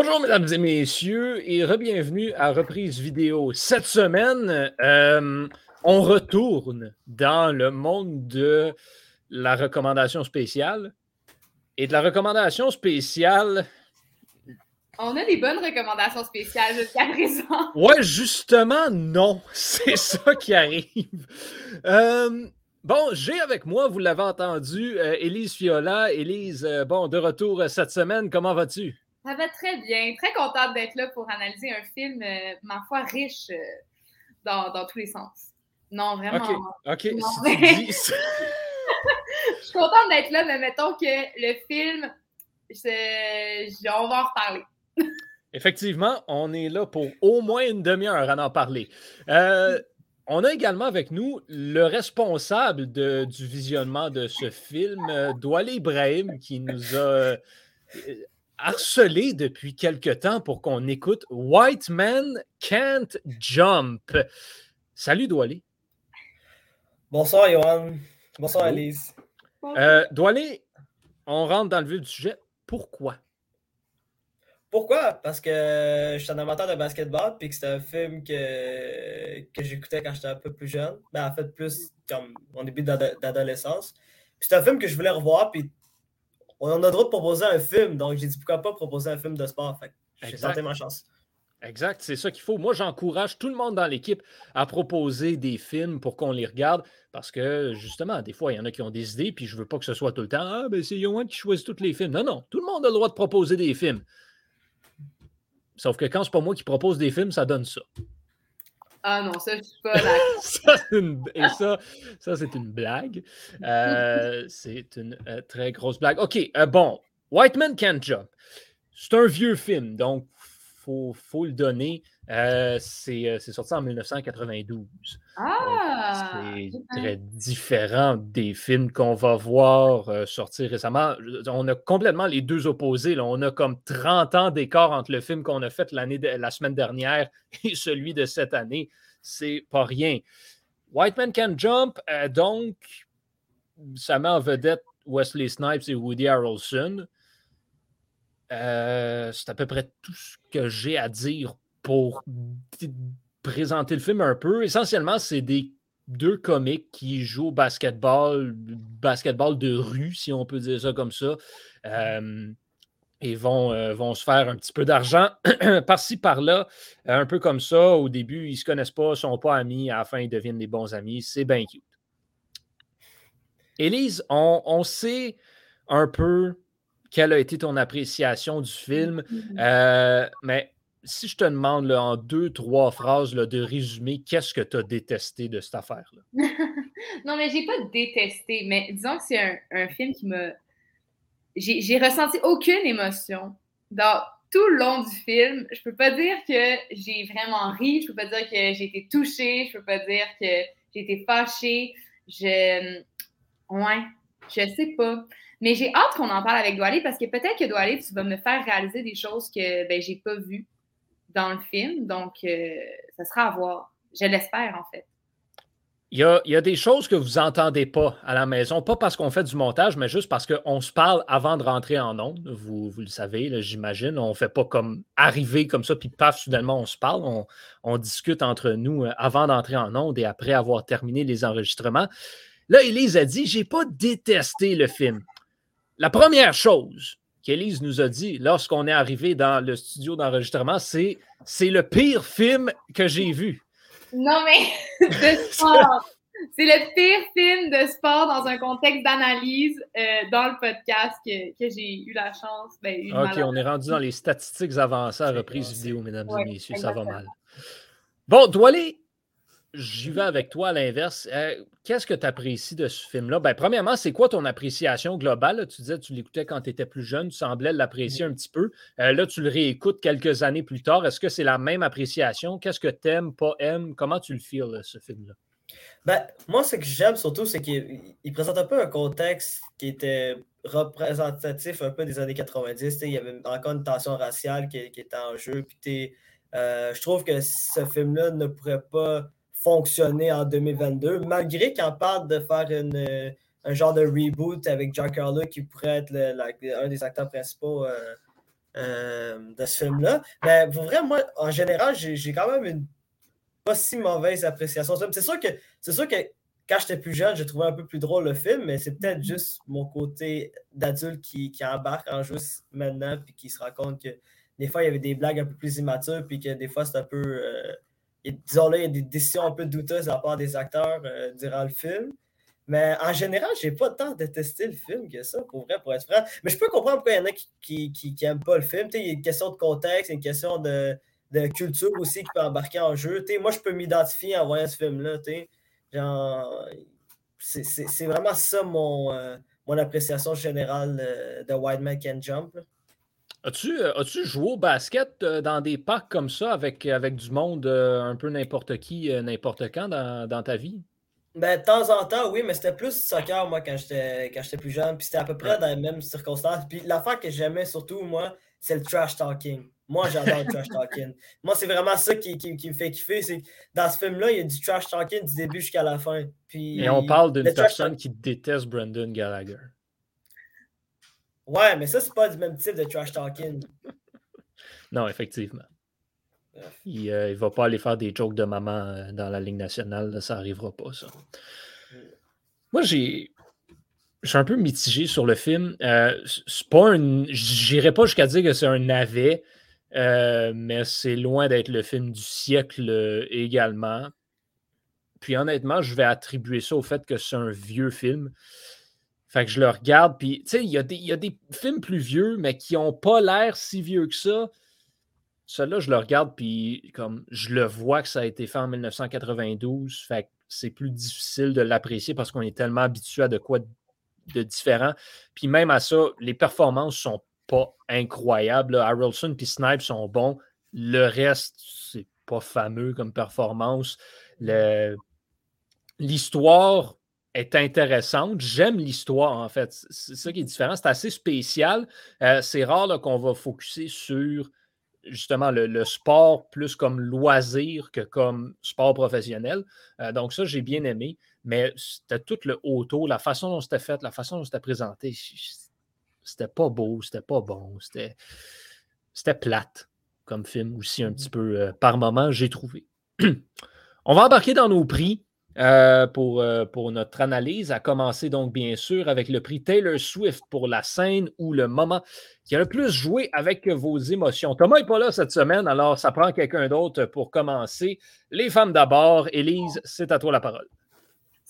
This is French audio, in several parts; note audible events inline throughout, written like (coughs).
Bonjour, mesdames et messieurs, et re-bienvenue à Reprise Vidéo. Cette semaine, euh, on retourne dans le monde de la recommandation spéciale. Et de la recommandation spéciale. On a des bonnes recommandations spéciales jusqu'à présent. (laughs) Ouais, justement, non. (laughs) C'est ça qui arrive. Euh, bon, j'ai avec moi, vous l'avez entendu, euh, Élise Fiola. Élise, bon, de retour cette semaine, comment vas-tu? Ça va très bien. Très contente d'être là pour analyser un film, euh, ma foi, riche euh, dans, dans, tous les sens. Non, vraiment. OK. (laughs) Je suis contente d'être là, mais mettons que le film, on va en reparler. Effectivement, on est là pour au moins une demi-heure à en parler. Euh, on a également avec nous le responsable de, du visionnement de ce film, Douale Ibrahim, qui nous a harcelé depuis quelque temps pour qu'on écoute White Man Can't Jump. Salut, Doualé. Bonsoir, Johan. Bonsoir, Alice. Euh, Doualé, on rentre dans le vif du sujet. Pourquoi? Pourquoi? Parce que je suis un amateur de basketball puis que c'est un film que, que j'écoutais quand j'étais un peu plus jeune. Ben, en fait, plus comme mon début d'adolescence. C'est un film que je voulais revoir puis on a le droit de proposer un film. Donc, j'ai dit pourquoi pas proposer un film de sport. j'ai tenté ma chance. Exact, c'est ça qu'il faut. Moi, j'encourage tout le monde dans l'équipe à proposer des films pour qu'on les regarde parce que, justement, des fois, il y en a qui ont des idées, puis je veux pas que ce soit tout le temps Ah, ben c'est Yohan qui choisit tous les films. Non, non, tout le monde a le droit de proposer des films. Sauf que quand c'est pas moi qui propose des films, ça donne ça. Ah non, ça, je suis pas (laughs) ça, Et ça, ça c'est une blague. Euh, (laughs) c'est une euh, très grosse blague. OK, euh, bon. White Man Can't Jump. C'est un vieux film, donc il faut, le donner. c'est sorti en 1992. Ah! C'est très différent des films qu'on va voir sortir récemment. On a complètement les deux opposés. Là. On a comme 30 ans d'écart entre le film qu'on a fait la semaine dernière (laughs) et celui de cette année. C'est pas rien. White Man Can Jump, euh, donc, ça met en vedette Wesley Snipes et Woody Harrelson. Euh, c'est à peu près tout ce que j'ai à dire pour présenter le film un peu. Essentiellement, c'est des deux comiques qui jouent au basketball, basketball de rue, si on peut dire ça comme ça. Euh, et vont, euh, vont se faire un petit peu d'argent (clears throat) par-ci, par-là, un peu comme ça. Au début, ils ne se connaissent pas, ne sont pas amis, à la fin, ils deviennent des bons amis. C'est bien cute. Élise, on, sait un peu quelle a été ton appréciation du film, mm-hmm. euh, mais si je te demande en deux, trois phrases de résumer, qu'est-ce que tu as détesté de cette affaire-là? (laughs) non, mais j'ai pas détesté, mais disons que c'est un, un film qui m'a j'ai ressenti aucune émotion dans tout le long du film. Je peux pas dire que j'ai vraiment ri, je peux pas dire que j'ai été touchée, je peux pas dire que j'ai été fâchée. Je. Ouais, je sais pas. Mais j'ai hâte qu'on en parle avec Doualé parce que peut-être que Doualé, tu vas me faire réaliser des choses que ben, j'ai pas vues dans le film. Donc, euh, ça sera à voir. Je l'espère, en fait. Il y, a, des choses que vous n'entendez pas à la maison, pas parce qu'on fait du montage, mais juste parce qu'on se parle avant de rentrer en ondes. Vous, vous le savez, j'imagine. On ne fait pas comme arriver comme ça, puis paf, soudainement, on se parle. On, discute entre nous euh, avant d'entrer en ondes et après avoir terminé les enregistrements. Là, Elise a dit J'ai pas détesté le film. La première chose qu'Élise nous a dit lorsqu'on est arrivé dans le studio d'enregistrement, c'est c'est le pire film que j'ai vu. Non, mais (laughs) de sport. C'est le pire film de sport dans un contexte d'analyse euh, dans le podcast que, que j'ai eu la chance. Ben, OK, on est rendu dans les statistiques avancées à reprise vidéo, mesdames et messieurs. Ça va mal. Bon, Doualé, j'y vais avec toi à l'inverse. Euh, qu'est-ce que tu apprécies de ce film-là? Ben, premièrement, c'est quoi ton appréciation globale? Tu disais que tu l'écoutais quand tu étais plus jeune, tu semblais l'apprécier un petit peu. Euh, là, tu le réécoutes quelques années plus tard. Est-ce que c'est la même appréciation? Qu'est-ce que tu aimes, pas aimes? Comment tu le feels, ce film-là? Ben, moi, ce que j'aime surtout, c'est qu'il présente un peu un contexte qui était représentatif un peu des années 90. Il y avait encore une tension raciale qui, était en jeu. Puis, euh, je trouve que ce film-là ne pourrait pas fonctionner en 2022, malgré qu'on parle de faire une, un genre de reboot avec Jack Harlow qui pourrait être un des acteurs principaux euh, de ce film-là. Mais pour vrai, moi, en général, j'ai quand même une pas si mauvaise appréciation. C'est sûr que c'est sûr que quand j'étais plus jeune, j'ai trouvé un peu plus drôle le film, mais c'est peut-être juste mon côté d'adulte qui, qui, embarque en juste maintenant, puis qui se rend compte que des fois, il y avait des blagues un peu plus immatures, puis que des fois, c'est un peu. Euh, disons là, il y a des décisions un peu douteuses de la part des acteurs euh, durant le film. Mais en général, j'ai pas tant détesté le film que ça, pour vrai, pour être franc. Mais je peux comprendre pourquoi il y en a qui, qui, qui, pas le film. il y a une question de contexte, une question de, de culture aussi qui peut embarquer en jeu. moi, je peux m'identifier en voyant ce film-là. C'est vraiment ça mon, euh, mon appréciation générale de White Man Can Jump. As-tu euh, as joué au basket dans des parcs comme ça avec, avec du monde un peu n'importe qui, n'importe quand dans, ta vie? Ben, de temps en temps, oui, mais c'était plus soccer, moi, quand j'étais plus jeune. Puis c'était à peu près dans les mêmes circonstances. Puis l'affaire que j'aimais surtout, moi, c'est le trash talking. Moi, j'adore le (laughs) trash talking. Moi, c'est vraiment ça qui, qui, me fait kiffer. C'est dans ce film-là, il y a du trash talking du début jusqu'à la fin. Puis, Et on parle d'une personne qui déteste Brendan Gallagher. Ouais, mais ça, c'est pas du même type de trash talking. (laughs) non, effectivement. Il, euh, il, va pas aller faire des jokes de maman euh, dans la Ligue nationale. ça arrivera pas, ça. Moi, j'ai. Je suis un peu mitigé sur le film. Euh, c'est pas un. J'irai pas jusqu'à dire que c'est un navet. Euh, mais c'est loin d'être le film du siècle euh, également. Puis honnêtement, je vais attribuer ça au fait que c'est un vieux film. Fait que je le regarde, puis tu sais, il y, a des films plus vieux, mais qui n'ont pas l'air si vieux que ça. Celui-là, je le regarde, puis comme je le vois que ça a été fait en 1992, fait que c'est plus difficile de l'apprécier parce qu'on est tellement habitué à de quoi de différent. Puis même à ça, les performances sont pas incroyable. Harrelson et Snipe sont bons. Le reste, c'est pas fameux comme performance. L'histoire est intéressante. J'aime l'histoire, en fait. C'est ça qui est différent. C'est assez spécial. Euh, c'est rare qu'on va focuser sur justement le, sport plus comme loisir que comme sport professionnel. Euh, donc ça, j'ai bien aimé. Mais c'était tout le autour, la façon dont c'était fait, la façon dont c'était présenté c'était pas beau, c'était pas bon, c'était, c'était plate comme film aussi un petit mmh peu euh, par moment, j'ai trouvé. (clears throat) On va embarquer dans nos prix. Euh, pour, euh, pour notre analyse, à commencer donc bien sûr avec le prix Taylor Swift pour la scène ou le moment qui a le plus joué avec vos émotions. Thomas n'est pas là cette semaine, alors ça prend quelqu'un d'autre pour commencer. Les femmes d'abord. Élise, c'est à toi la parole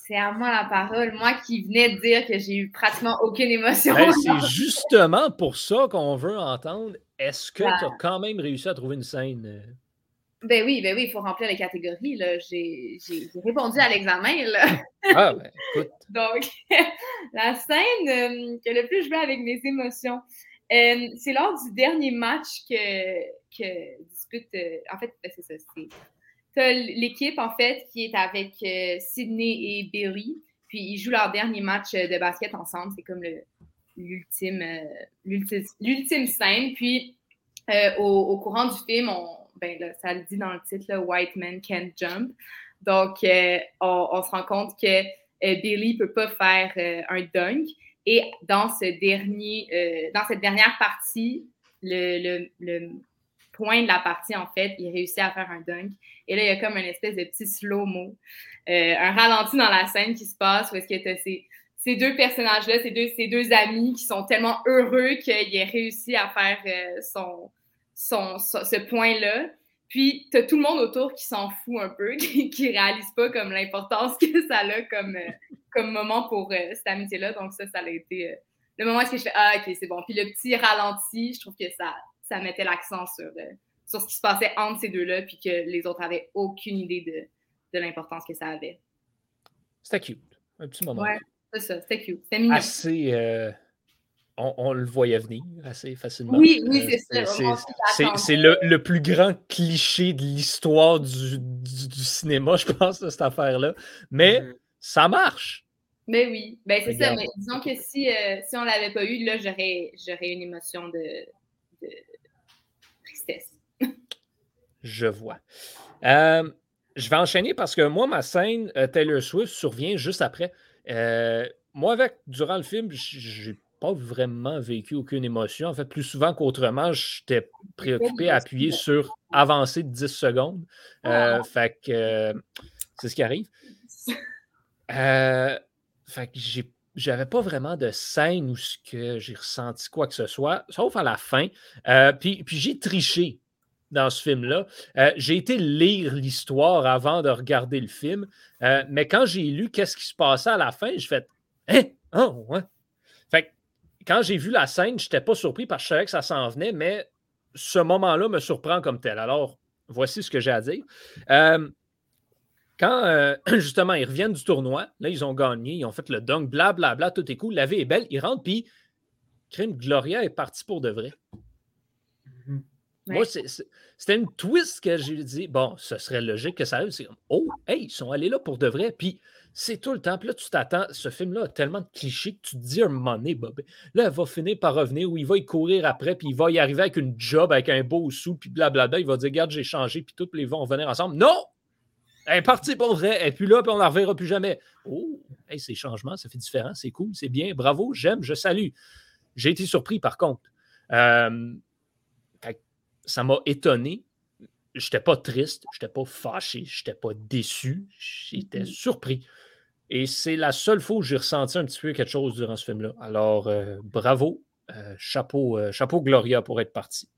c'est à moi la parole. Moi qui venais de dire que j'ai eu pratiquement aucune émotion. Ben, (laughs) c'est justement pour ça qu'on veut entendre. Est-ce que tu as quand même réussi à trouver une scène? Euh? Ben oui, ben oui, il faut remplir les catégories. J'ai répondu à l'examen. (laughs) Ah, ben écoute. Donc, (laughs) la scène euh, qui a le plus joué avec mes émotions, euh, c'est lors du dernier match que, que dispute. en fait, ben, c'est ça, c'est l'équipe, en fait, qui est avec euh, Sydney et Billy. Puis ils jouent leur dernier match euh, de basket ensemble. C'est comme l'ultime euh, l'ultime scène. Puis au, courant du film, on, ben, ça le dit dans le titre, White Men Can't Jump. Donc, on, se rend compte que Billy ne peut pas faire un dunk. Et dans, ce dernier, dans cette dernière partie, le, point de la partie, en fait, il réussit à faire un dunk. Et là, il y a comme une espèce de petit slow-mo, euh, un ralenti dans la scène qui se passe où que tu ces, ces deux personnages-là, ces deux, ces deux amis qui sont tellement heureux qu'il ait réussi à faire euh, son, son, ce point-là. Puis, tu as tout le monde autour qui s'en fout un peu, (laughs) qui, qui réalise pas comme l'importance que ça a comme, euh, comme moment pour cette amitié-là. Donc, ça, ça a été le moment où je fais Ah, ok, c'est bon. Puis, le petit ralenti, je trouve que ça, ça mettait l'accent sur sur ce qui se passait entre ces deux-là, puis que les autres avaient aucune idée de, de l'importance que ça avait. C'était cute. Un petit moment. Ouais, c'est ça, c'était cute. C'était mignon. Assez. On, le voyait venir assez facilement. Oui, oui, euh, c'est ça. C'est le, le, plus grand cliché de l'histoire du, du, cinéma, (laughs) je pense, de cette affaire-là. Mais mm-hmm. ça marche. Mais oui, ben, c'est ça. Mais disons que si, euh, si on ne l'avait pas eu, là, j'aurais une émotion de, de tristesse. Je vois. Euh, je vais enchaîner parce que moi, ma scène euh, Taylor Swift survient juste après. Moi, avec, durant le film, j'ai pas vraiment vécu aucune émotion. En fait, plus souvent qu'autrement, j'étais préoccupé à appuyer sur avancer de 10 secondes. Euh, fait que euh, c'est ce qui arrive. Euh, fait que j'ai j'avais pas vraiment de scène où que j'ai ressenti quoi que ce soit, sauf à la fin. puis, puis j'ai triché dans ce film-là. j'ai été lire l'histoire avant de regarder le film, mais quand j'ai lu qu'est-ce qui se passait à la fin, j'ai fait Hein? Oh, ouais. Quand j'ai vu la scène, je n'étais pas surpris parce que je savais que ça s'en venait, mais ce moment-là me surprend comme tel. Alors, voici ce que j'ai à dire. Euh, quand euh, (clears throat) justement ils reviennent du tournoi, là, ils ont gagné, ils ont fait le dunk, blablabla, bla, bla, tout est cool, la vie est belle, ils rentrent, puis Crime Gloria est parti pour de vrai. Mm-hmm. Moi, c'était une twist que j'ai dit, bon, ce serait logique que ça arrive. C'est comme, oh, hey, ils sont allés là pour de vrai. Puis c'est tout le temps. Puis là, tu t'attends. Ce film-là a tellement de clichés que tu te dis un moment donné, Bob, là, elle va finir par revenir ou il va y courir après, puis il va y arriver avec une job, avec un beau sou, puis blablabla. Il va dire, regarde, j'ai changé, puis tous les vont venir ensemble. Non! Elle est partie pour vrai. Et puis là, puis on ne la reverra plus jamais. Oh, hey, ces changements, ça fait différent. C'est cool, c'est bien. Bravo, j'aime, je salue. J'ai été surpris, par contre. Euh, ça m'a étonné. Je n'étais pas triste, je n'étais pas fâché, je n'étais pas déçu, j'étais mm-hmm. surpris. Et c'est la seule fois où j'ai ressenti un petit peu quelque chose durant ce film-là. Alors, euh, bravo, euh, chapeau, euh, chapeau Gloria pour être parti.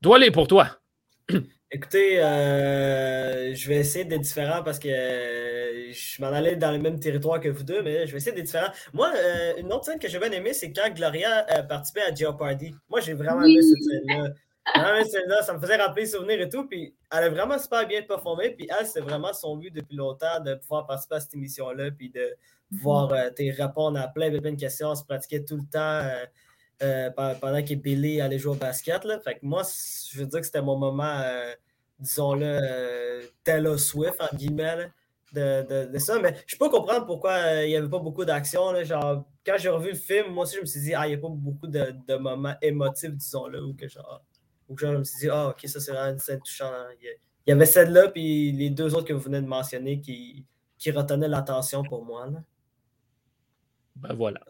Dois pour toi. (clears throat) Écoutez, je vais essayer d'être différent parce que je m'en allais dans le même territoire que vous deux, mais je vais essayer d'être différent. Moi, une autre scène que j'ai bien aimée, c'est quand Gloria participait à Jeopardy. Moi, j'ai vraiment aimé cette scène-là. Non, mais ça me faisait rappeler les souvenirs et tout. Puis elle a vraiment super bien performé. Puis elle, c'est vraiment son but depuis longtemps de pouvoir participer à cette émission-là. Puis de pouvoir euh, répondre à plein, plein de questions. On se pratiquait tout le temps euh, euh, pendant que Billy allait jouer au basket. Là. Fait que moi, je veux dire que c'était mon moment, disons-le, Taylor Swift, en guillemets. de, de, ça. Mais je peux comprendre pourquoi il n'y avait pas beaucoup d'action. Genre, quand j'ai revu le film, moi aussi, je me suis dit, ah, il n'y a pas beaucoup de, de moments émotifs, disons-le, ou que genre ou genre, je me suis dit, ah, ok, ça c'est vraiment une scène touchante. Il y avait celle-là, puis les deux autres que vous venez de mentionner qui, retenaient l'attention pour moi. Ben voilà.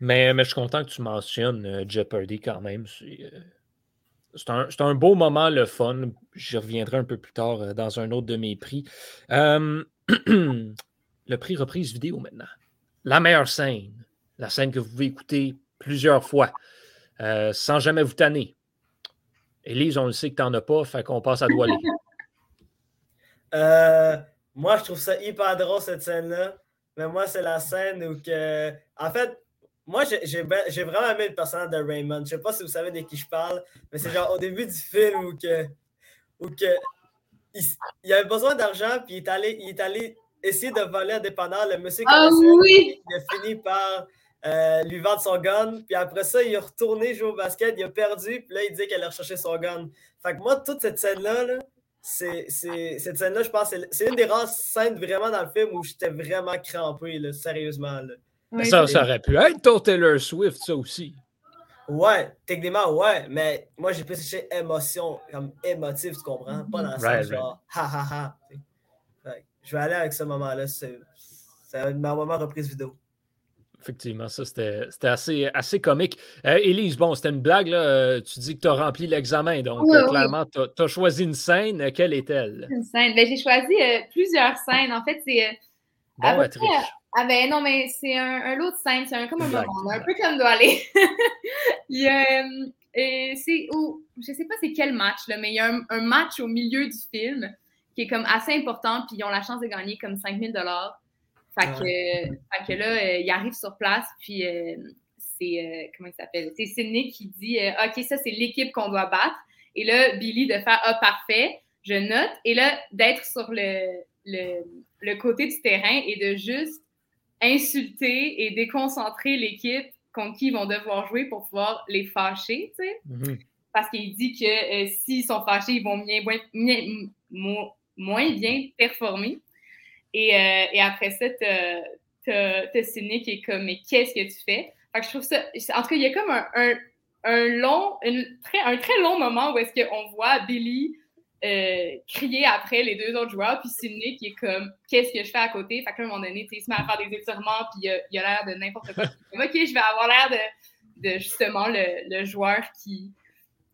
Mais, je suis content que tu mentionnes euh, Jeopardy quand même. C'est euh, un, un, beau moment, le fun. J'y reviendrai un peu plus tard euh, dans un autre de mes prix. (clears throat) le prix reprise vidéo maintenant. La meilleure scène. La scène que vous pouvez écouter plusieurs fois. Euh, sans jamais vous tanner. Élise, on le sait que tu n'en as pas, fait qu'on passe à Doualé. (laughs) Euh, moi, je trouve ça hyper drôle, cette scène-là. Mais moi, c'est la scène où que. En fait, moi, j'ai vraiment aimé le personnage de Raymond. Je sais pas si vous savez de qui je parle, mais c'est genre au début du film où que. Où que il, avait besoin d'argent, puis il est, allé, il est allé essayer de voler un dépanneur. Le monsieur ah, oui. il a fini par euh, lui vendre son gun. Puis après ça, il est retourné jouer au basket, il a perdu, puis là, il dit qu'elle a recherché son gun. Fait que moi, toute cette scène-là, c'est, cette scène-là, je pense, c'est une des rares scènes vraiment dans le film où j'étais vraiment crampé, là, sérieusement. Là. ça, ça aurait pu être ton Taylor Swift, ça aussi. Ouais, techniquement, ouais, mais moi, j'ai plus cherché émotion, comme émotif, tu comprends? Pas dans le sens genre, ha ha ha. je vais aller avec ce moment-là. C'est, c'est ma moment reprise vidéo. Effectivement, ça, c'était assez, assez comique. Euh, Élise, bon, c'était une blague, là. Euh, tu dis que tu as rempli l'examen, donc euh, clairement, tu as, choisi une scène. Quelle est-elle? Une scène. Ben, J'ai choisi plusieurs scènes. En fait, c'est. Bon, ben, ah ben non, mais c'est un, un lot de scènes. C'est un, comme un moment, un peu comme doit aller. (laughs) il y a, c'est, je sais pas c'est quel match, là, mais il y a un, match au milieu du film qui est comme assez important, puis ils ont la chance de gagner comme 5000 dollars. Fait, que, là, euh, il arrive sur place, puis euh, c'est, euh, comment il s'appelle? C'est Sidney qui dit, OK, ça, c'est l'équipe qu'on doit battre. Et là, Billy de faire, ah, parfait, je note. Et là, d'être sur le, le, côté du terrain et de juste insulter et déconcentrer l'équipe contre qui ils vont devoir jouer pour pouvoir les fâcher, tu sais. Mm-hmm. Parce qu'il dit que s'ils sont fâchés, ils vont moins bien performer. Et, euh, et après ça, t'as Sidney qui est comme, mais qu'est-ce que tu fais? Fait que je trouve ça, en tout cas, il y a comme un, un, long, très, un très long moment où est-ce qu'on voit Billy euh, crier après les deux autres joueurs, puis Sidney qui est comme qu'est-ce que je fais à côté? Fait qu'à un moment donné, il se met à faire des étirements, puis il a l'air de n'importe quoi. ok, je vais avoir l'air de, de, justement le, le, joueur qui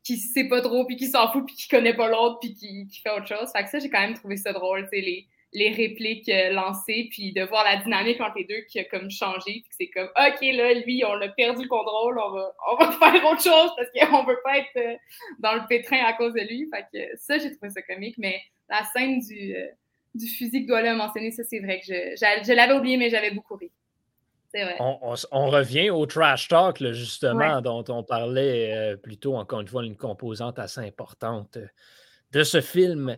qui sait pas trop, puis qui s'en fout, puis qui connaît pas l'autre, puis qui, qui, fait autre chose. Fait que ça, j'ai quand même trouvé ça drôle, tu sais, les, les répliques euh, lancées, puis de voir la dynamique entre les deux qui a comme changé, puis c'est comme, OK, là, lui, on a perdu le contrôle, on va, (laughs) on va faire autre chose parce qu'on veut pas être euh, dans le pétrin à cause de lui. Fait que ça, j'ai trouvé ça comique, mais la scène du, euh, du fusil que Douala a mentionné, ça, c'est vrai que je, je, l'avais oublié, mais j'avais beaucoup ri. Vrai. On, on, revient au trash talk, là, justement, dont on parlait plus tôt, encore une fois, une composante assez importante de ce film.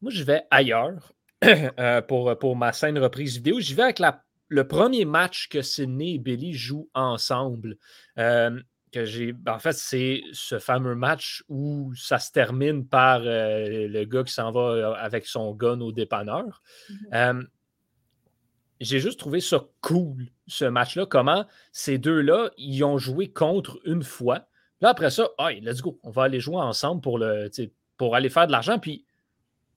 Moi, je vais ailleurs. (coughs) Euh, pour, pour ma scène reprise vidéo. J'y vais avec la, le premier match que Sidney et Billy jouent ensemble. Euh, que j'ai, en fait, c'est ce fameux match où ça se termine par euh, le gars qui s'en va avec son gun au dépanneur. Mm-hmm. j'ai juste trouvé ça cool, ce match-là. Comment ces deux-là, ils ont joué contre une fois. Là, après ça, hey, let's go, on va aller jouer ensemble pour, le, pour aller faire de l'argent. Puis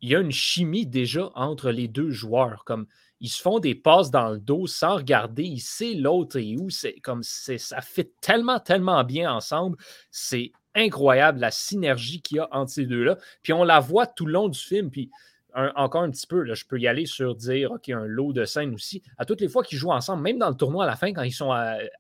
il y a une chimie déjà entre les deux joueurs. Comme ils se font des passes dans le dos sans regarder, il sait l'autre et où. C'est comme ça fait tellement, tellement bien ensemble. C'est incroyable la synergie qu'il y a entre ces deux-là. Puis on la voit tout le long du film. Puis encore un petit peu, je peux y aller sur dire, OK, un lot de scènes aussi. À toutes les fois qu'ils jouent ensemble, même dans le tournoi à la fin, quand ils sont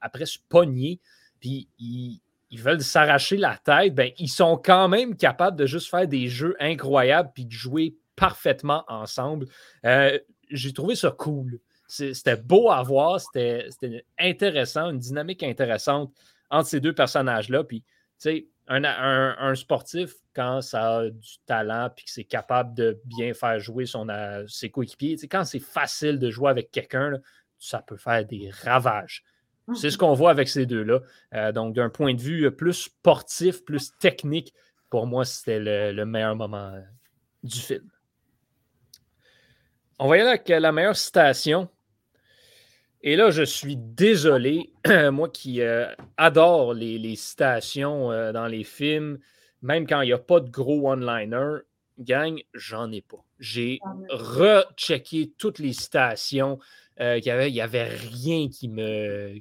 après se pogner, puis ils, ils veulent s'arracher la tête, ben, ils sont quand même capables de juste faire des jeux incroyables puis de jouer parfaitement ensemble. Euh, j'ai trouvé ça cool. C'était beau à voir, c'était intéressant, une dynamique intéressante entre ces deux personnages-là. Puis, tu sais, un, sportif, quand ça a du talent puis que c'est capable de bien faire jouer son, euh, ses coéquipiers, quand c'est facile de jouer avec quelqu'un, ça peut faire des ravages. C'est ce qu'on voit avec ces deux-là. Euh, donc, d'un point de vue plus sportif, plus technique, pour moi, c'était le, meilleur moment euh, du film. On va y aller avec la meilleure citation. Et là, je suis désolé, (clears throat) moi qui euh, adore les, citations dans les films, même quand il n'y a pas de gros one-liner, gang, j'en ai pas. J'ai rechecké toutes les citations euh, il n'y avait, rien qui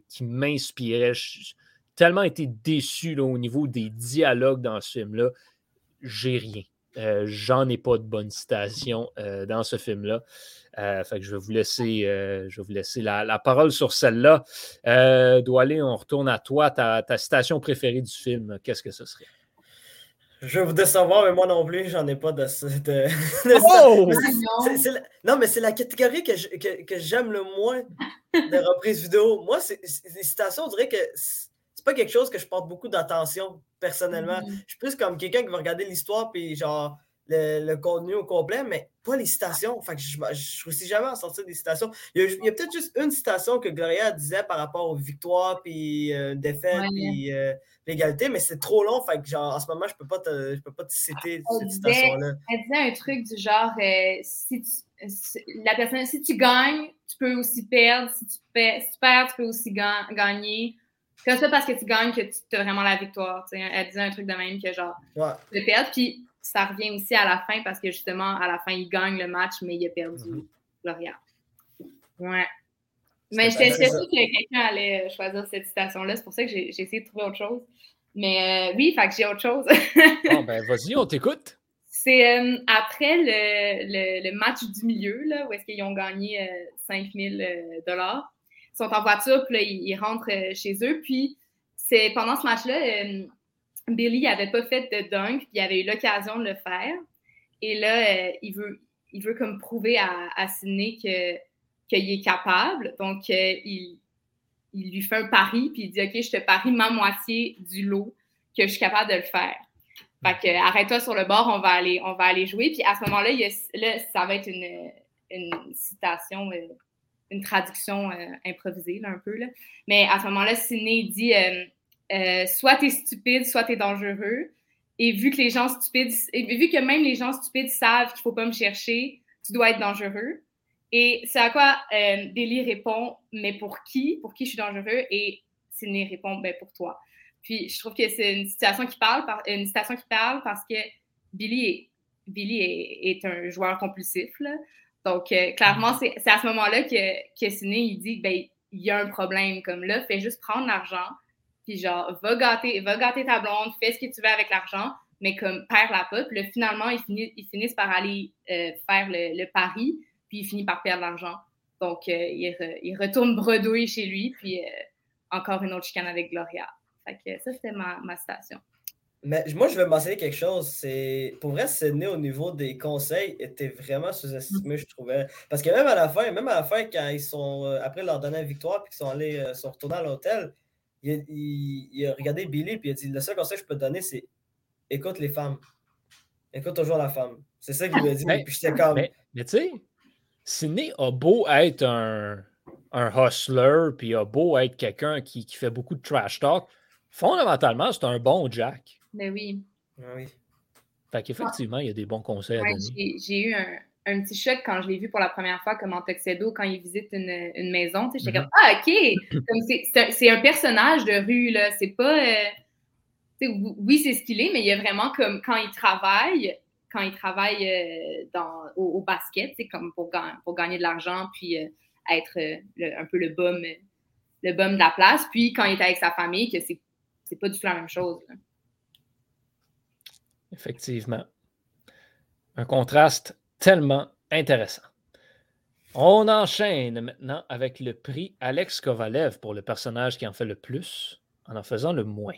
qui m'inspirait. J'ai tellement été déçu là, au niveau des dialogues dans ce film-là. J'ai rien. Euh, j'en ai pas de bonne citation euh, dans ce film-là. que je vais vous laisser, je vais vous laisser la, parole sur celle-là. Doualé, on retourne à toi. Ta, ta citation préférée du film, qu'est-ce que ce serait? Je vais vous décevoir, mais moi non plus, j'en ai pas de. de, (laughs) oh! non, mais c'est la catégorie que, que, j'aime le moins de (laughs) reprise vidéo. Moi, c'est, les citations, on dirait que c'est pas quelque chose que je porte beaucoup d'attention personnellement. Mm-hmm. Je suis plus comme quelqu'un qui va regarder l'histoire puis genre le, contenu au complet, mais pas les citations. Fait que je ne réussis jamais à sortir des citations. Il y a, peut-être juste une citation que Gloria disait par rapport aux victoires, puis euh, défaites, puis euh, l'égalité, mais c'est trop long. Fait que genre, en ce moment, je ne peux, pas te, peux pas te citer cette citation-là. Elle disait un truc du genre euh, si, tu, la personne, si tu gagnes, tu peux aussi perdre. Si tu, perds, tu peux aussi gagner. C'est pas parce que tu gagnes que tu as vraiment la victoire. Elle disait un truc de même que genre, tu peux perdre. Puis ça revient aussi à la fin parce que justement, à la fin, il gagne le match, mais il a perdu mm Ouais. Mais j'étais sûre que quelqu'un allait choisir cette citation-là. C'est pour ça que j'ai essayé de trouver autre chose. Mais euh, oui, fait que j'ai autre chose. (laughs) bon, ben vas-y, on t'écoute. C'est euh, après le, le, match du milieu, là, où est-ce qu'ils ont gagné 5000 euh, dollars. Ils sont en voiture, puis là, ils, rentrent chez eux. Puis c'est pendant ce match-là, Billy n'avait pas fait de dunk, puis il avait eu l'occasion de le faire. Et là, euh, il, veut, il veut comme prouver à, à Sidney que, qu'il est capable. Donc, euh, il, il, lui fait un pari, puis il dit OK, je te parie ma moitié du lot que je suis capable de le faire. Fait que arrête-toi sur le bord, on va aller, on va aller jouer. Puis à ce moment-là, là, ça va être une, une citation, euh, une traduction improvisée, là, un peu. Là. Mais à ce moment-là, Sidney dit euh, soit tu es stupide, soit tu es dangereux. Et vu que les gens stupides, et vu que même les gens stupides savent qu'il faut pas me chercher, tu dois être dangereux. Et c'est à quoi euh, Billy répond, mais pour qui? Pour qui je suis dangereux? Et Sidney répond, ben pour toi. Puis je trouve que c'est une situation qui parle, une citation qui parle parce que Billy est Billy est, un joueur compulsif. Donc, euh, clairement, c'est à ce moment-là que, que Sidney, il dit ben, il y a un problème. Comme là, fais juste prendre l'argent, puis genre, va gâter, va gâter ta blonde, fais ce que tu veux avec l'argent, mais comme perd la pop. Là, finalement, ils finissent, par aller euh, faire le, pari, puis il finit par perdre l'argent. Donc, euh, il, retourne bredouille chez lui, puis encore une autre chicane avec Gloria. Fait que ça, c'était ma, citation. Mais moi, je vais mentionner quelque chose. C'est pour vrai, Sydney au niveau des conseils était vraiment sous-estimé, je trouvais. Parce que même à la fin, même à la fin, quand ils sont euh, après leur dernière victoire, puis qu'ils sont allés, euh, sont retournés à l'hôtel, il, a regardé Billy puis il a dit le seul conseil que je peux te donner, c'est écoute les femmes. Écoute toujours la femme. C'est ça qu'il lui a dit. mais, puis j'étais comme. Mais, tu sais, Sydney a beau être un, un hustler, puis a beau être quelqu'un qui, qui fait beaucoup de trash talk. Fondamentalement, c'est un bon Jack. Mais oui. Ah oui. Fait qu'effectivement, il y a des bons conseils à donner. J'ai eu un, petit choc quand je l'ai vu pour la première fois comme en Tuxedo quand il visite une, une maison. J'étais mm-hmm. comme Ah, OK! c'est un, personnage de rue, là. C'est pas. Euh, oui, c'est ce qu'il est, mais il y a vraiment comme quand il travaille, quand il travaille euh, dans, au, basket, c'est comme pour, pour, gagner de l'argent, puis euh, être un peu le bum, le bum de la place. Puis quand il est avec sa famille, que c'est pas du tout la même chose. Effectivement. Un contraste tellement intéressant. On enchaîne maintenant avec le prix Alex Kovalev pour le personnage qui en fait le plus en en faisant le moins.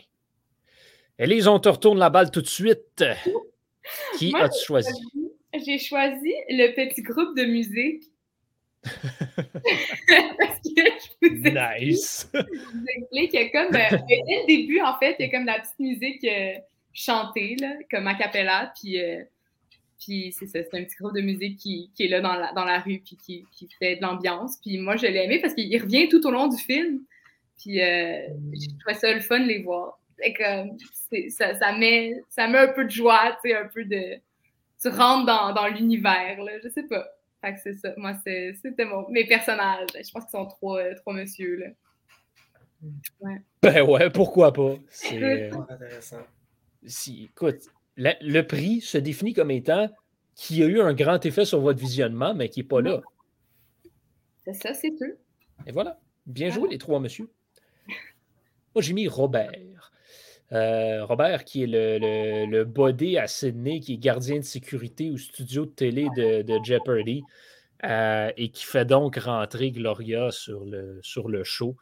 Elise, on te retourne la balle tout de suite. Qui as-tu choisi? J'ai choisi le petit groupe de musique. (laughs) Parce que je nice! je vous explique, il y a comme, ben, (laughs) dès le début, en fait, il y a comme la petite musique euh, chanter, là, comme a cappella, puis, euh, puis c'est ça, c'est un petit groupe de musique qui, qui est là dans la, dans la rue, puis qui, qui fait de l'ambiance. Puis moi, je l'ai aimé parce qu'il revient tout au long du film, puis euh, je trouvais ça le fun de les voir. que ça, ça, met, ça met un peu de joie, tu sais, un peu de... Tu rentres dans, dans l'univers, là, je sais pas. Fait que c'est ça. Moi, c'était mes personnages. Je pense qu'ils sont trois, euh, trois monsieur, là. Ouais. Ben ouais, pourquoi pas? (laughs) C'est intéressant si, écoute, le prix se définit comme étant qui a eu un grand effet sur votre visionnement, mais qui n'est pas là. C'est ça, c'est tout. Et voilà. Bien joué, les trois monsieur. Moi, j'ai mis Robert. Euh, Robert, qui est le, le, body à Sydney, qui est gardien de sécurité au studio de télé de, Jeopardy, euh, et qui fait donc rentrer Gloria sur le, sur le show.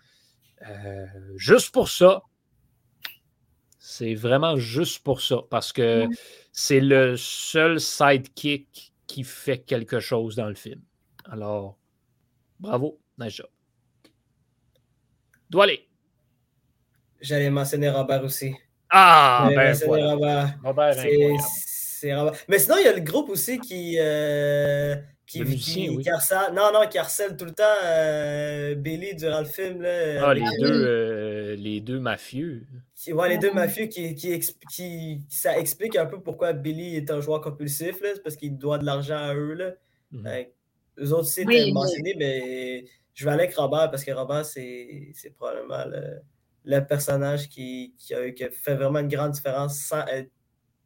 Euh, juste pour ça, c'est vraiment juste pour ça, parce que c'est le seul sidekick qui fait quelque chose dans le film. Alors, bravo, nice job. Doit aller. J'allais mentionner Robert aussi. Ah, ben Robert. Robert c'est Robert. Mais sinon, il y a le groupe aussi qui. Euh, qui, non, non, qui harcèle tout le temps euh, Billy durant le film. Là, ah, les, deux, euh, les deux mafieux. Ouais, les deux mafieux qui, qui, qui, ça explique un peu pourquoi Billy est un joueur compulsif, là, parce qu'il doit de l'argent à eux. Là. Mhm. eux autres aussi étaient mentionnés, mais je vais aller avec Robert parce que Robert, c'est probablement le, personnage qui, qui, a, qui, a, fait vraiment une grande différence sans être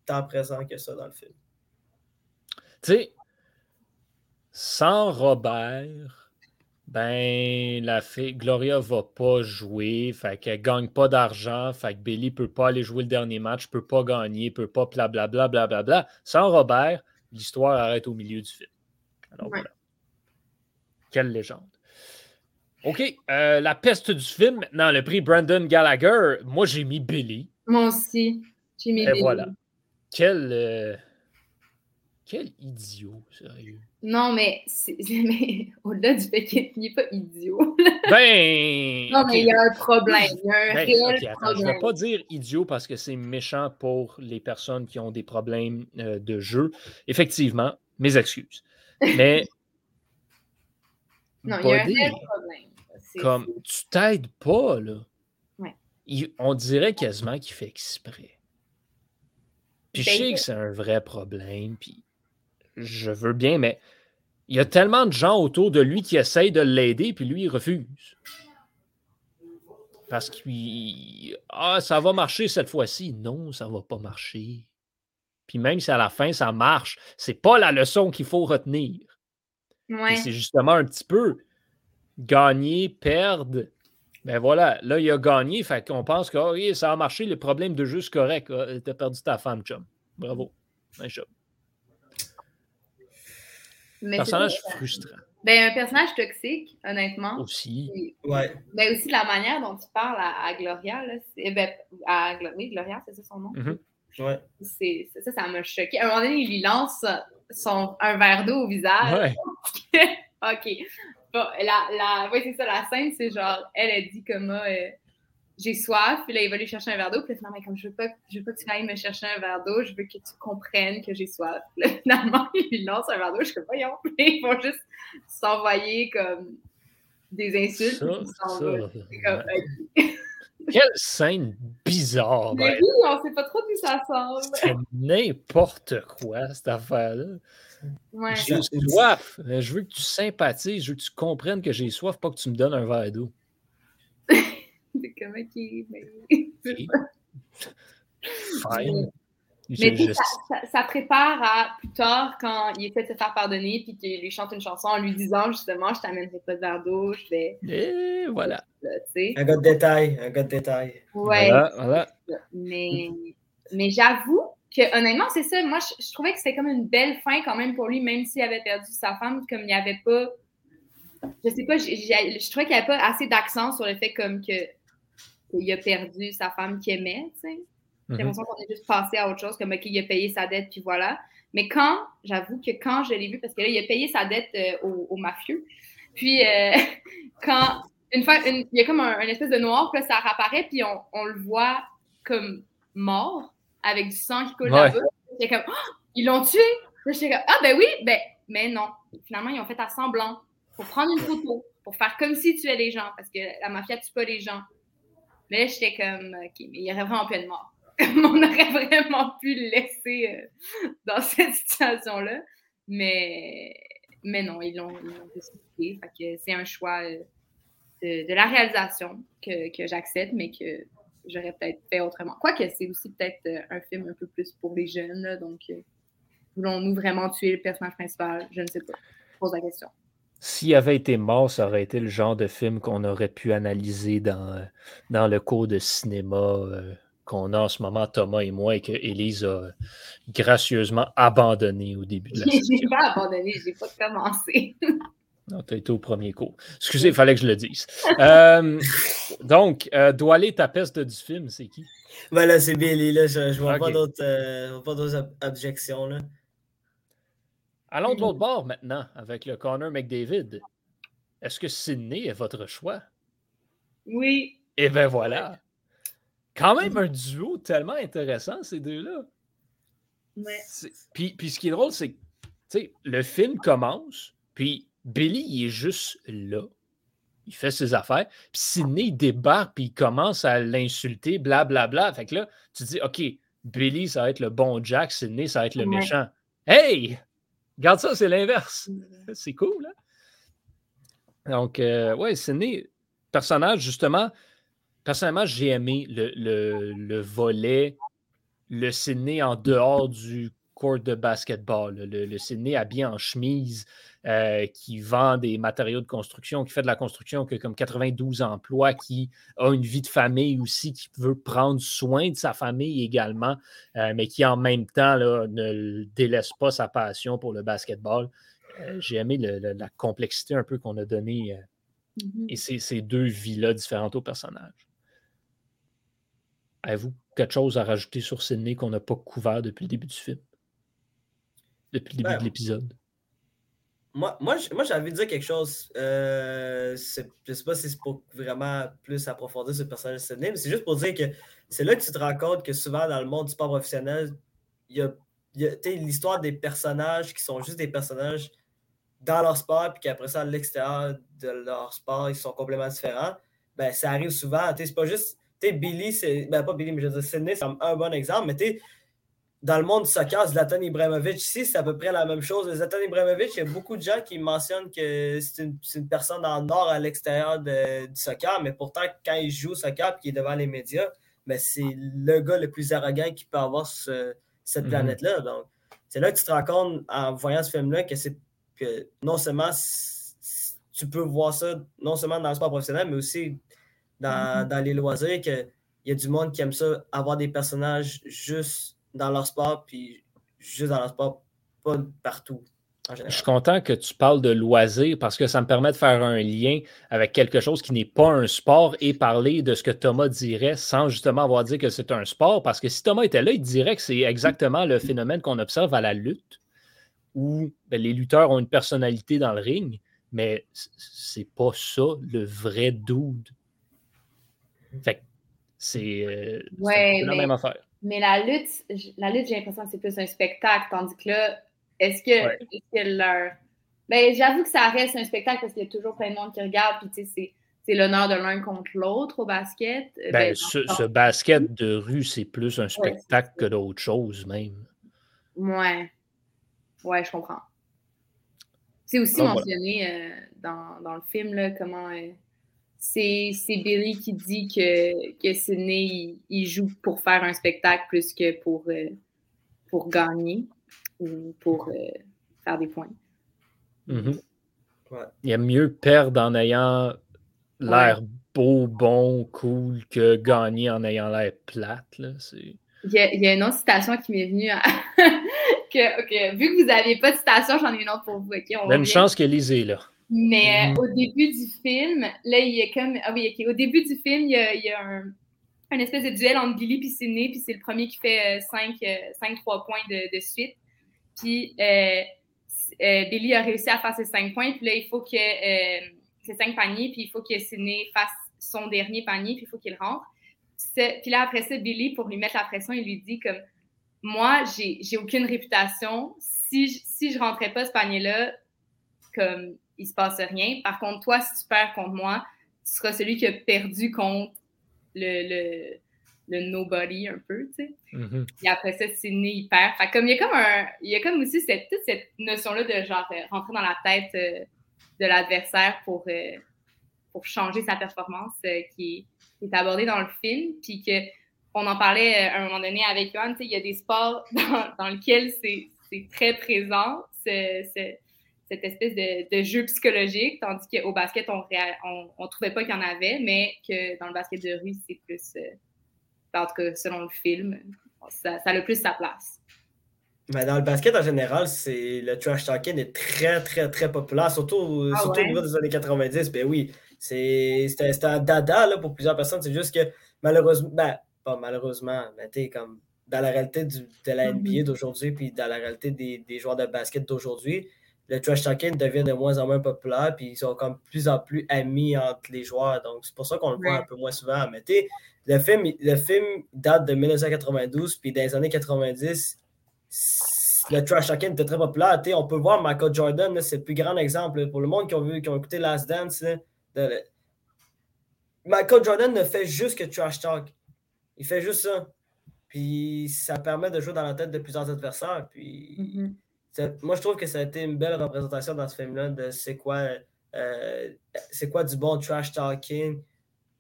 tant présent que ça dans le film. Tu sais, sans Robert, ben la fille Gloria va pas jouer, fait qu'elle gagne pas d'argent, fait que Billy peut pas aller jouer le dernier match, peut pas gagner, peut pas blablabla bla, bla, Sans Robert, l'histoire arrête au milieu du film. Alors voilà. Quelle légende. OK, euh, la peste du film. Maintenant, le prix Brandon Gallagher. Moi, j'ai mis Billy. Moi aussi. J'ai mis Et voilà. Quel, euh, quel idiot, sérieux. Non, mais, (laughs) mais au-delà du fait qu'il n'est pas idiot. ben. Non, mais il y a un problème. Il y a un ben, réel problème. je ne vais pas dire idiot parce que c'est méchant pour les personnes qui ont des problèmes euh, de jeu. Effectivement, mes excuses. Mais. (laughs) non, il y a un réel problème. Comme, tu t'aides pas, là. Ouais. on dirait quasiment qu'il fait exprès. Puis je ben, sais que c'est un vrai problème, puis je veux bien, mais il y a tellement de gens autour de lui qui essayent de l'aider, puis lui, il refuse. Parce que ah, ça va marcher cette fois-ci. Non, ça va pas marcher. Puis même si à la fin ça marche, c'est pas la leçon qu'il faut retenir. C'est justement un petit peu gagner, perdre. Ben voilà, là, il a gagné, fait qu'on pense que oh, ça a marché, le problème de juste correct. Ah, tu as perdu ta femme, chum. Bravo. Un personnage frustrant. Ben, un personnage toxique, honnêtement. Aussi. ouais. Ben, aussi la manière dont tu parles à, Gloria. Là, ben, à, oui, Gloria, c'est ça son nom? Mm-hmm. Ouais. ça, ça m'a choqué. À un moment donné, il lui lance son, un verre d'eau au visage. Ouais. (laughs) OK. Bon, la, la, oui, c'est ça, la scène, c'est genre, elle a dit comme euh, j'ai soif, puis là, il va lui chercher un verre d'eau, puis finalement, comme je veux pas, je veux pas que tu ailles me chercher un verre d'eau, je veux que tu comprennes que j'ai soif. (laughs) Là, finalement, (laughs) il lui lance un verre d'eau, je suis comme, voyons, (laughs) ils vont juste s'envoyer comme des insultes. Ça, ça, Quelle scène bizarre! Mais oui, on sait pas trop d'où ça sort. C'est n'importe quoi, cette affaire-là. Ouais. J'ai soif. Je veux que tu sympathises, je veux que tu comprennes que j'ai soif, pas que tu me donnes un verre d'eau. (laughs) C'est comment qui. Fine. Mais ça, prépare à plus tard quand il essaie de se faire pardonner puis qu'il lui chante une chanson en lui disant justement je t'amènerai pas de verre d'eau, je vais. Et voilà. (laughs) un gars de détail, un gars de détail. Ouais. Voilà, voilà. Mais, mais j'avoue que honnêtement, c'est ça. Moi, je, trouvais que c'était comme une belle fin quand même pour lui, même s'il avait perdu sa femme, comme il n'y avait pas. Je sais pas, je trouvais qu'il n'y avait pas assez d'accent sur le fait comme que qu'il a perdu sa femme qu'il aimait, tu sais. J'ai mhm. l'impression qu'on est juste passé à autre chose, comme qu'il a payé sa dette, puis voilà. Mais quand, j'avoue que quand je l'ai vu, parce que là, il a payé sa dette euh, au, mafieux, puis euh, (laughs) quand, une fois, il y a comme un, espèce de noir, puis là, ça réapparaît, puis on, on, le voit comme mort, avec du sang qui coule ouais. là-bas. comme, oh, ils l'ont tué! Là, j'étais comme, ah ben oui, ben, mais non. Finalement, ils ont fait à semblant pour prendre une photo, pour faire comme s'ils tuaient les gens, parce que la mafia tue pas les gens. Mais là, j'étais comme, OK, mais il y aurait vraiment pu de mort. (laughs) On aurait vraiment pu le laisser euh, dans (laughs) cette situation-là. Mais, mais non, ils l'ont décidé. C'est un choix euh, de, la réalisation que, que j'accepte, mais que j'aurais peut-être fait autrement. Quoique c'est aussi peut-être euh, un film un peu plus pour les jeunes. donc, voulons-nous vraiment tuer le personnage principal? Je ne sais pas. Je pose la question. S'il avait été mort, ça aurait été le genre de film qu'on aurait pu analyser dans, euh, dans le cours de cinéma euh, qu'on a en ce moment, Thomas et moi, et que Élise a gracieusement abandonné au début de la (laughs) n'ai pas abandonné, je n'ai pas commencé. (laughs) non, tu as été au premier cours. Excusez, il fallait que je le dise. euh, donc, euh, Doualé, ta peste du film, c'est qui? Ben là, c'est Billy, là, je ne vois pas d'autres objections. Là. Allons de l'autre bord maintenant avec le Connor McDavid. Est-ce que Sydney est votre choix? Oui. Et eh bien voilà. Quand même un duo tellement intéressant, ces deux-là. Ouais. Puis, puis ce qui est drôle, c'est que le film commence, puis Billy, il est juste là. Il fait ses affaires. Puis Sidney, il débarque, puis il commence à l'insulter, blablabla. Fait que là, tu te dis, OK, Billy, ça va être le bon Jack, Sidney, ça va être le méchant. Hey! Regarde ça, c'est l'inverse. Mm. C'est cool, hein? Donc, euh, ouais, né. personnage, justement, personnellement, j'ai aimé le, le, volet, le Sydney en dehors du court de basketball, le, le Sydney habillé en chemise, euh, qui vend des matériaux de construction, qui fait de la construction, qui a comme 92 emplois, qui a une vie de famille aussi, qui veut prendre soin de sa famille également, euh, mais qui en même temps là, ne délaisse pas sa passion pour le basketball. Euh, j'ai aimé la complexité un peu qu'on a donnée mm-hmm. et ces, deux vies-là différentes aux personnages. Avez-vous quelque chose à rajouter sur Sydney qu'on n'a pas couvert depuis le début du film? Depuis le début de l'épisode? Moi, moi, moi j'ai envie de dire quelque chose. Euh, je sais pas si c'est pour vraiment plus approfondir ce personnage de mais c'est juste pour dire que c'est là que tu te rends compte que souvent dans le monde du sport professionnel, il y a, l'histoire des personnages qui sont juste des personnages dans leur sport, puis qu'après ça, à l'extérieur de leur sport, ils sont complètement différents. Ben, ça arrive souvent. C'est pas juste. Billy, c'est. Ben, pas Billy, mais je veux dire, Sydney, c'est un bon exemple, mais tu dans le monde du soccer, Zlatan Ibrahimovic, ici, c'est à peu près la même chose. Zlatan Ibrahimovic, il y a beaucoup de gens qui mentionnent que c'est une, personne en or à l'extérieur du soccer, mais pourtant, quand il joue au soccer et qu'il est devant les médias, ben, c'est le gars le plus arrogant qui peut avoir cette cette Mhm. planète-là. Donc, c'est là que tu te rends compte en voyant ce film-là que c'est que non seulement tu peux voir ça non seulement dans le sport professionnel, mais aussi dans, Mhm. dans les loisirs, qu'il y a du monde qui aime ça, avoir des personnages juste dans leur sport, puis juste dans leur sport, pas partout. En Je suis content que tu parles de loisirs parce que ça me permet de faire un lien avec quelque chose qui n'est pas un sport et parler de ce que Thomas dirait sans justement avoir dit que c'est un sport. Parce que si Thomas était là, il dirait que c'est exactement le phénomène qu'on observe à la lutte où ben, les lutteurs ont une personnalité dans le ring, mais c'est pas ça le vrai dude. Fait que c'est euh, Ouais, la mais- même affaire. Mais la lutte, la lutte, j'ai l'impression que c'est plus un spectacle, tandis que là, est-ce que, Ouais. est-ce que leur. Ben, j'avoue que ça reste un spectacle parce qu'il y a toujours plein de monde qui regarde, puis tu sais, c'est, c'est l'honneur de l'un contre l'autre au basket. Euh, Ben, dans ce, basket de rue, c'est plus un spectacle que d'autres choses, même. Ouais. Ouais, je comprends. C'est aussi Donc, voilà. mentionné euh, dans, dans le film, là, comment euh, c'est, Billy qui dit que, que Sidney, il, il joue pour faire un spectacle plus que pour, euh, pour gagner ou pour euh, faire des points. Mhm. Ouais. Il aime mieux perdre en ayant l'air beau, bon, cool que gagner en ayant l'air plate. Là. C'est... Il y, a, il y a une autre citation qui m'est venue. à- (laughs) que, ok, vu que vous n'aviez pas de citation, j'en ai une autre pour vous. ok, on a une chance qu'Élise est là. Mais euh, Mhm. au début du film, là, il y a comme. Ah oui, ok. Au début du film, il y a, il y a un, un espèce de duel entre Billy et Sidney, puis c'est le premier qui fait 5-3 points de, de suite. Puis euh, euh, Billy a réussi à faire ses 5 points, puis là, il faut que. Euh, ses 5 paniers, puis il faut que Sidney fasse son dernier panier, puis il faut qu'il rentre. Puis là, après ça, Billy, pour lui mettre la pression, il lui dit comme Moi, j'ai j'ai aucune réputation. Si je, si je rentrais pas ce panier-là, comme il se passe rien. Par contre, toi, si tu perds contre moi, tu seras celui qui a perdu contre le, le, le nobody un peu, tu sais. Mhm. Et après ça, Sidney, il perd. Fait comme il y a comme un. Il y a comme aussi cette, toute cette notion-là de genre euh, rentrer dans la tête euh, de l'adversaire pour, euh, pour changer sa performance euh, qui, est, qui est abordée dans le film. Puis que on en parlait à un moment donné avec Johan, tu sais, il y a des sports (laughs) dans, dans lesquels c'est c'est très présent, ce- ce- cette espèce de, de jeu psychologique, tandis qu'au basket, on ne trouvait pas qu'il y en avait, mais que dans le basket de rue, c'est plus, euh, en tout cas, selon le film, ça, ça a le plus sa place. Mais dans le basket en général, c'est le trash talking est très, très, très populaire, surtout, Ah surtout ouais? au niveau des années 90. Ben oui, c'est- c'était un dada là, pour plusieurs personnes. C'est juste que malheureusement, ben, pas malheureusement, mais tu sais, comme dans la réalité du- de la Mhm. NBA d'aujourd'hui, puis dans la réalité des, des joueurs de basket d'aujourd'hui, le trash talking devient de moins en moins populaire, puis ils sont comme de plus en plus amis entre les joueurs. Donc, c'est pour ça qu'on le voit Ouais. un peu moins souvent. Mais tu sais, le film, le film date de 1992, puis dans les années 90, le trash talking était très populaire. Tu sais, on peut voir Michael Jordan, c'est le plus grand exemple. là, pour le monde qui ont, vu, qui ont écouté Last Dance, là, de- Michael Jordan ne fait juste que trash talk. Il fait juste ça. Puis ça permet de jouer dans la tête de plusieurs adversaires. Puis Mhm. ça- moi, je trouve que ça a été une belle représentation dans ce film-là de c'est quoi, euh, c'est quoi du bon trash talking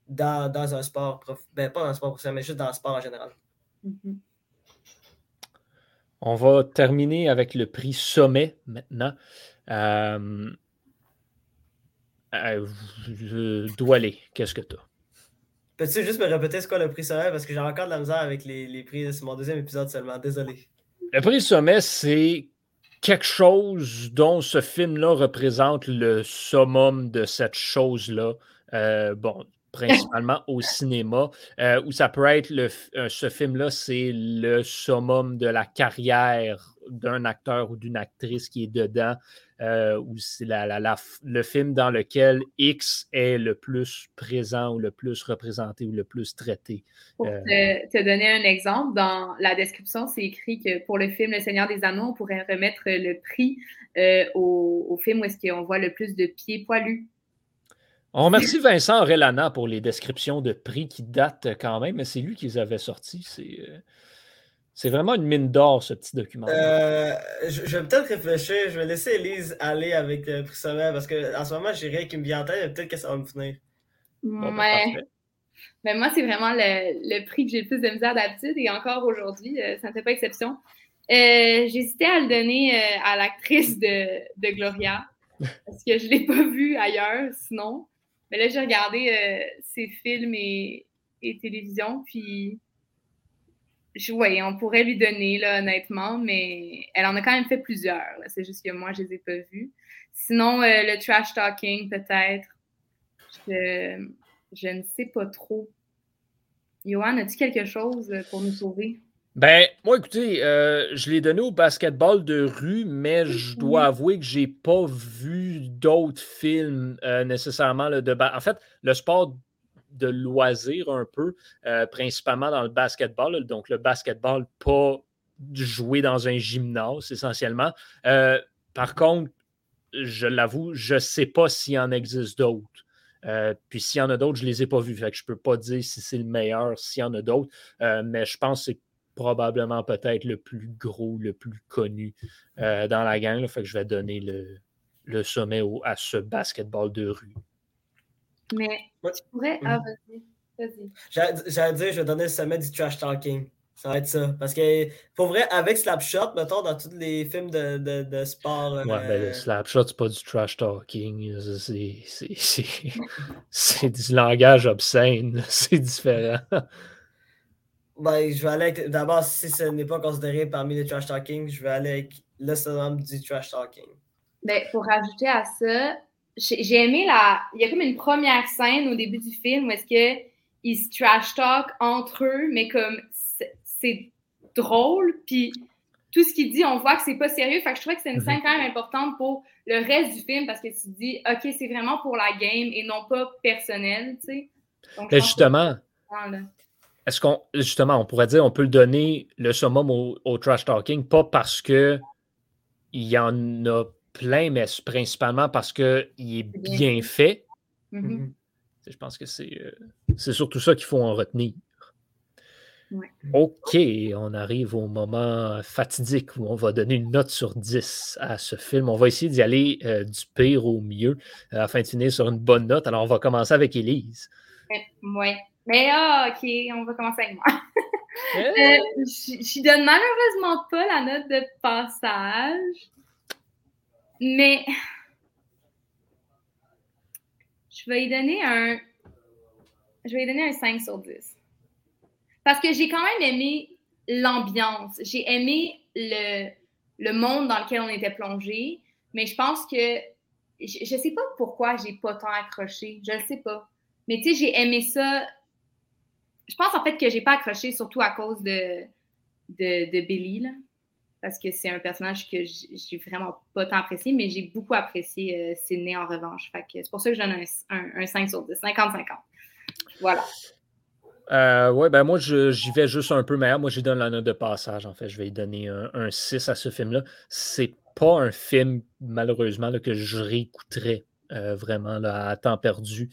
dans, dans un sport. prof- Ben, pas dans un sport professionnel, mais juste dans le sport en général. Mhm. On va terminer avec le prix Sommet maintenant. Euh, euh, je dois aller. Qu'est-ce que tu as? Peux-tu juste me répéter ce qu'est le prix sommet? Parce que j'ai encore de la misère avec les, les prix. C'est mon deuxième épisode seulement. Désolé. Le prix Sommet, c'est quelque chose dont ce film-là représente le summum de cette chose-là. Euh, bon, principalement au cinéma, euh, où ça peut être le, euh, ce film-là, c'est le summum de la carrière d'un acteur ou d'une actrice qui est dedans, euh, ou c'est la, la- le film dans lequel X est le plus présent ou le plus représenté ou le plus traité. Pour te, te donner un exemple, dans la description, c'est écrit que pour le film Le Seigneur des Anneaux, on pourrait remettre le prix au, au film où est-ce qu'on voit le plus de pieds poilus. On remercie Vincent Orellana pour les descriptions de prix qui datent quand même, mais c'est lui qui les avait sortis. C'est euh, c'est vraiment une mine d'or, ce petit document. Euh, je, je vais peut-être réfléchir. Je vais laisser Elise aller avec le prix sommet parce qu'en ce moment, j'ai rien qui me vient en tête. mais Peut-être que ça va me venir. Bon, ben, ouais. Mais moi, c'est vraiment le, prix que j'ai le plus de misère d'habitude et encore aujourd'hui, euh, ça ne fait pas exception. Euh, J'hésitais à le donner euh, à l'actrice de, de, Gloria (laughs) parce que je ne l'ai pas vue ailleurs sinon. Mais là, j'ai regardé ses films et, et télévision, puis oui, on pourrait lui donner, là, honnêtement, mais elle en a quand même fait plusieurs. C'est juste que moi, je ne les ai pas vus. Sinon, euh, le trash talking, peut-être. Je, je, ne sais pas trop. Johan, as-tu quelque chose pour nous sauver? Ben, moi, écoutez, euh, je l'ai donné au basketball de rue, mais je dois avouer que j'ai pas vu d'autres films euh, nécessairement de En fait, le sport de loisir un peu, euh, principalement dans le basketball. donc, le basketball, pas jouer dans un gymnase essentiellement. Par contre, je l'avoue, je ne sais pas s'il en existe d'autres. Euh, puis s'il y en a d'autres, je ne les ai pas vus. Fait que je ne peux pas dire si c'est le meilleur, s'il y en a d'autres. mais je pense que c'est probablement peut-être le plus gros, le plus connu dans la gang. Fait que je vais donner le, sommet à ce basketball de rue. Mais tu pourrais. Ah, vas-y. Vas-y. J'allais dire, je vais donner le sommet du trash talking. Ça va être ça. Parce que, pour vrai, avec Slapshot, mettons, dans tous les films de, de, de sport. Ouais, ben, le euh, Slapshot, c'est pas du trash talking. (laughs) C'est du langage obscène. C'est différent. Ben, je vais aller avec. D'abord, si ce n'est pas considéré parmi les trash talking, je vais aller avec le sommet du trash talking. Ben, pour rajouter à ça, j'ai aimé la. Il y a comme une première scène au début du film où est-ce qu'ils se trash talk entre eux, mais comme c'est drôle, puis tout ce qu'il dit, on voit que c'est pas sérieux. Fait que je trouvais que c'est une scène mhm. quand même importante pour le reste du film parce que tu te dis, OK, c'est vraiment pour la game et non pas personnel, tu sais. Mais justement, est-ce qu'on, justement, on pourrait dire, on peut le donner le summum au, au trash talking, pas parce que il y en a plein, mais principalement parce qu'il est bien fait. Mm-hmm. Mm-hmm. Je pense que euh, c'est surtout ça qu'il faut en retenir. OK, on arrive au moment fatidique où on va donner une note sur 10 à ce film. On va essayer d'y aller euh, du pire au mieux euh, afin de finir sur une bonne note. Alors, on va commencer avec Élise. Oui. Mais ah, OK, on va commencer avec moi. (laughs) je donne malheureusement pas la note de passage. Mais je vais y donner un. Je vais y donner un 5 sur 10. Parce que j'ai quand même aimé l'ambiance. J'ai aimé le, le, monde dans lequel on était plongé. Mais je pense que. Je ne sais pas pourquoi j'ai pas tant accroché. Je ne sais pas. Mais tu sais, j'ai aimé ça. Je pense en fait que j'ai pas accroché surtout à cause de, de, Billy. Là parce que c'est un personnage que j'ai vraiment pas tant apprécié, mais j'ai beaucoup apprécié euh, Sidney en revanche. c'est pour ça que je donne un, 5 sur 10, 50-50. Voilà. Euh, oui, ben moi, j'y vais juste un peu meilleur. Moi, j'y donne la note de passage. En fait, je vais lui donner un, 6 à ce film-là. C'est pas un film, malheureusement, que je réécouterais euh, vraiment là, à temps perdu.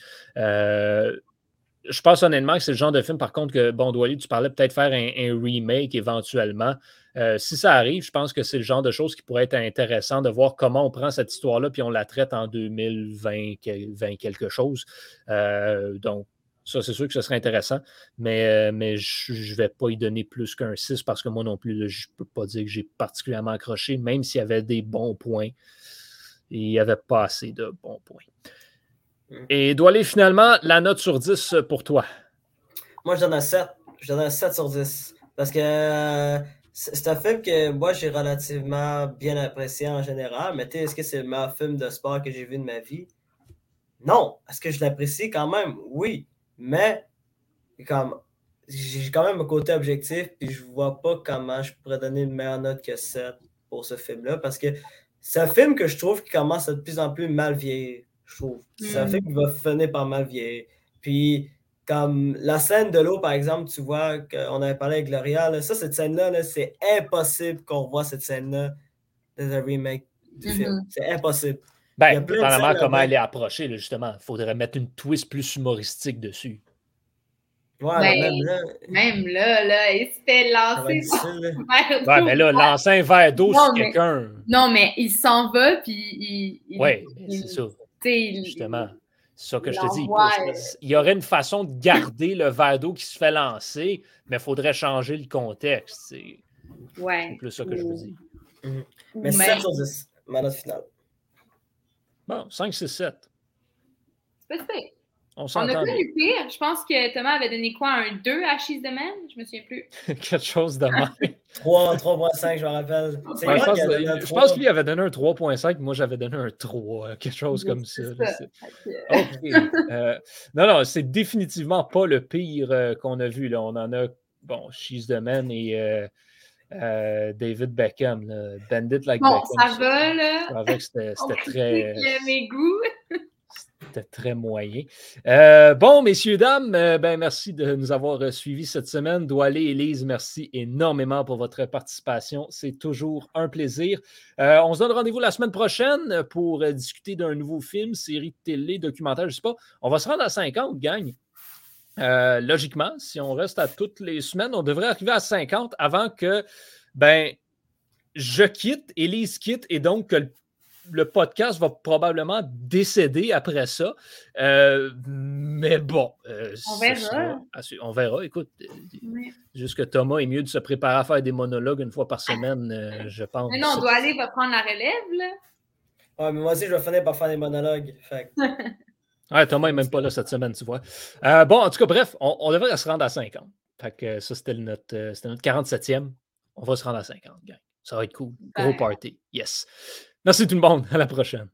Je pense honnêtement que c'est le genre de film, par contre, que, bon, Douali, tu parlais peut-être faire un remake éventuellement. Euh, si ça arrive, je pense que c'est le genre de choses qui pourrait être intéressant de voir comment on prend cette histoire-là puis on la traite en 2020 quelque chose. Euh, donc, ça, c'est sûr que ce serait intéressant, mais, euh, mais je ne vais pas y donner plus qu'un 6 parce que moi non plus, je ne peux pas dire que j'ai particulièrement accroché, même s'il y avait des bons points. Il n'y avait pas assez de bons points. Hmm. Et doit aller finalement la note sur 10 pour toi. Moi, je donne un 7. Je donne un 7 sur 10. Parce que c'est un film que moi j'ai relativement bien apprécié en général, mais est-ce que c'est le meilleur film de sport que j'ai vu de ma vie? Non. Est-ce que je l'apprécie quand même? Oui. Mais comme j'ai quand même un côté objectif, puis je vois pas comment je pourrais donner une meilleure note que 7 pour ce film-là, parce que c'est un film que je trouve qui commence à de plus en plus mal vieillir, je trouve. C'est un mm. film qui va finir par mal vieillir. Puis comme la scène de l'eau, par exemple, tu vois qu'on avait parlé avec Gloria, ça, cette scène-là, c'est impossible qu'on revoie cette scène-là dans un remake du film. Mm-hmm. C'est impossible. Ben, apparemment, comment elle est approchée, justement. Il faudrait mettre une twist plus humoristique dessus. Ouais, ben, même là. Même là, là, il s'était lancé (laughs) Ouais, mais là, lancer un verre d'eau sur quelqu'un. Non, mais il s'en va, puis il. Oui, c'est ça. Justement. C'est ça que je te dis. Il y aurait une façon de garder le verre d'eau qui se fait lancer, mais il faudrait changer le contexte. C'est ouais. plus ça que je vous dis. Mhm. Mais 7 sur 10, ma note finale. Bon, 5, 6, 7. C'est pas On, On a connu pire. Je pense que Thomas avait donné quoi, un 2 à She's the Man? Je me souviens plus. (laughs) Quelque chose de mal. 3, 3.5, je me rappelle. Ouais, je, pense, je pense qu'il avait donné un 3.5, moi j'avais donné un 3, quelque chose comme ça. ça. (laughs) euh, non, non, c'est définitivement pas le pire euh, qu'on a vu. Là. On en a, bon, She's the Man et euh, euh, David Beckham, là. Bandit Like bon, Beckham. ça va, là. Avec, c'était, c'était très. mes goûts. (laughs) Très moyen. Euh, bon, messieurs, dames, euh, ben, merci de nous avoir suivis cette semaine. Doualé et Elise, merci énormément pour votre participation. C'est toujours un plaisir. Euh, on se donne rendez-vous la semaine prochaine pour discuter d'un nouveau film, série de télé, documentaire, je ne sais pas. On va se rendre à 50, gang. logiquement, si on reste à toutes les semaines, on devrait arriver à 50 avant que ben, je quitte, Elise quitte et donc que le le podcast va probablement décéder après ça. Euh, mais bon. Euh, on verra. on verra. Écoute, oui. juste que Thomas est mieux de se préparer à faire des monologues une fois par semaine, euh, je pense. Mais non, on doit aller va prendre la relève, là. Ouais, mais moi aussi, je vais finir par faire des monologues. Fait. (laughs) ouais, Thomas n'est même pas là cette semaine, tu vois. Euh, bon, en tout cas, bref, on, on, devrait se rendre à 50. Fait que ça, c'était notre, notre 47e. On va se rendre à 50, gang. Ça va être cool. Gros party. Yes. Merci tout le monde. À la prochaine.